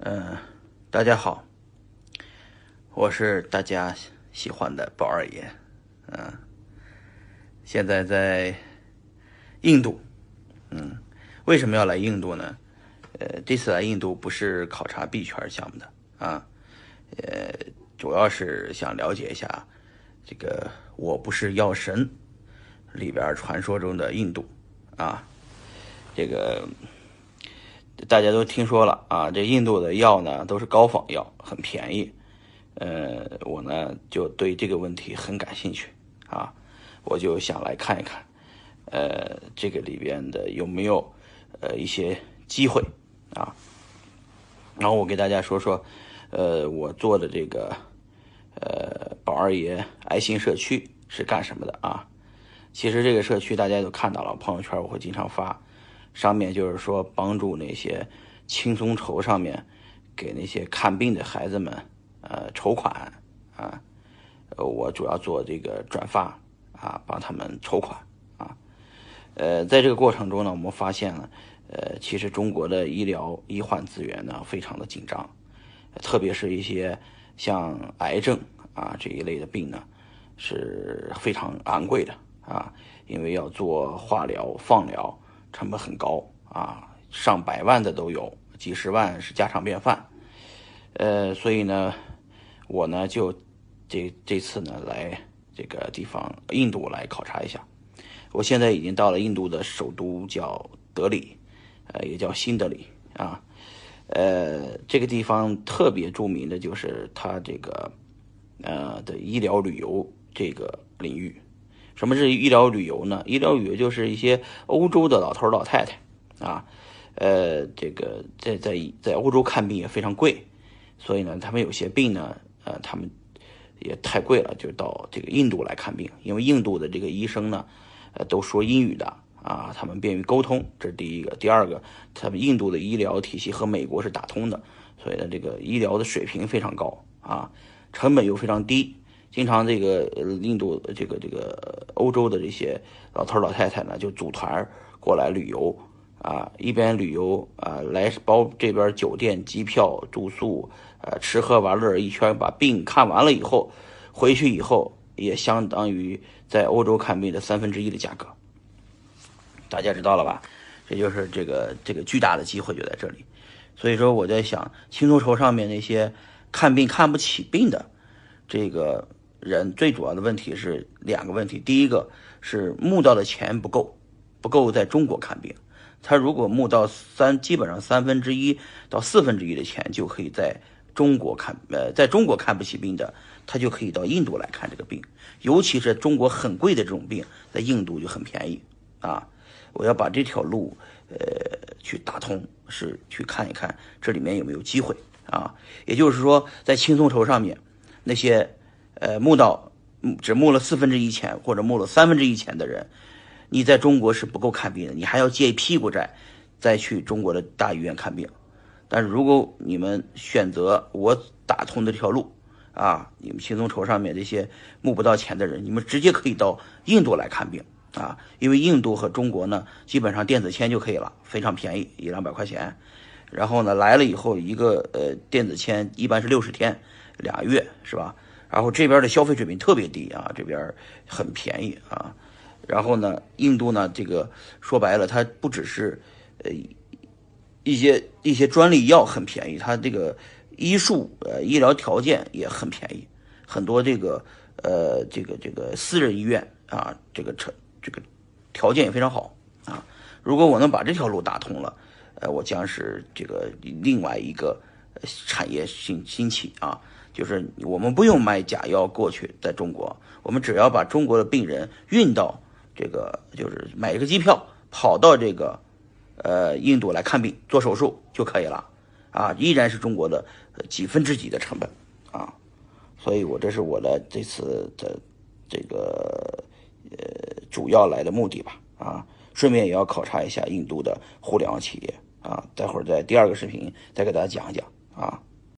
嗯，大家好，我是大家喜欢的宝二爷。嗯，现在在印度。嗯，为什么要来印度呢？呃，这次来印度不是考察币圈项目的啊，呃，主要是想了解一下这个“我不是药神”里边传说中的印度啊，这个。大家都听说了啊，这印度的药呢都是高仿药，很便宜。呃，我呢就对这个问题很感兴趣啊，我就想来看一看，呃，这个里边的有没有呃一些机会啊。然后我给大家说说，呃，我做的这个呃宝二爷爱心社区是干什么的啊？其实这个社区大家都看到了，朋友圈我会经常发。上面就是说帮助那些轻松筹上面给那些看病的孩子们呃筹款啊，呃我主要做这个转发啊帮他们筹款啊，呃在这个过程中呢，我们发现了呃其实中国的医疗医患资源呢非常的紧张，特别是一些像癌症啊这一类的病呢是非常昂贵的啊，因为要做化疗放疗。成本很高啊，上百万的都有，几十万是家常便饭。呃，所以呢，我呢就这这次呢来这个地方印度来考察一下。我现在已经到了印度的首都叫德里，呃，也叫新德里啊。呃，这个地方特别著名的就是它这个呃的医疗旅游这个领域。什么是医疗旅游呢？医疗旅游就是一些欧洲的老头老太太，啊，呃，这个在在在欧洲看病也非常贵，所以呢，他们有些病呢，呃，他们也太贵了，就到这个印度来看病。因为印度的这个医生呢，呃，都说英语的啊，他们便于沟通，这是第一个。第二个，他们印度的医疗体系和美国是打通的，所以呢，这个医疗的水平非常高啊，成本又非常低。经常这个印度这个这个欧洲的这些老头老太太呢，就组团过来旅游啊，一边旅游啊，来包这边酒店、机票、住宿，呃，吃喝玩乐一圈，把病看完了以后，回去以后也相当于在欧洲看病的三分之一的价格。大家知道了吧？这就是这个这个巨大的机会就在这里。所以说我在想，轻松筹上面那些看病看不起病的这个。人最主要的问题是两个问题，第一个是募到的钱不够，不够在中国看病。他如果募到三，基本上三分之一到四分之一的钱就可以在中国看，呃，在中国看不起病的，他就可以到印度来看这个病。尤其是中国很贵的这种病，在印度就很便宜啊。我要把这条路，呃，去打通，是去看一看这里面有没有机会啊。也就是说，在轻松筹上面那些。呃，募到只募了四分之一钱，或者募了三分之一钱的人，你在中国是不够看病的，你还要借一屁股债，再去中国的大医院看病。但是如果你们选择我打通的这条路，啊，你们轻松筹上面这些募不到钱的人，你们直接可以到印度来看病啊，因为印度和中国呢，基本上电子签就可以了，非常便宜，一两百块钱。然后呢，来了以后，一个呃电子签一般是六十天，俩月是吧？然后这边的消费水平特别低啊，这边很便宜啊。然后呢，印度呢，这个说白了，它不只是呃一些一些专利药很便宜，它这个医术呃医疗条件也很便宜，很多这个呃这个这个私人医院啊，这个成这个条件也非常好啊。如果我能把这条路打通了，呃，我将是这个另外一个产业兴兴起啊。就是我们不用买假药过去，在中国，我们只要把中国的病人运到这个，就是买一个机票跑到这个，呃，印度来看病做手术就可以了，啊，依然是中国的几分之几的成本，啊，所以我这是我的这次的这个呃主要来的目的吧，啊，顺便也要考察一下印度的互联网企业，啊，待会儿在第二个视频再给大家讲一讲，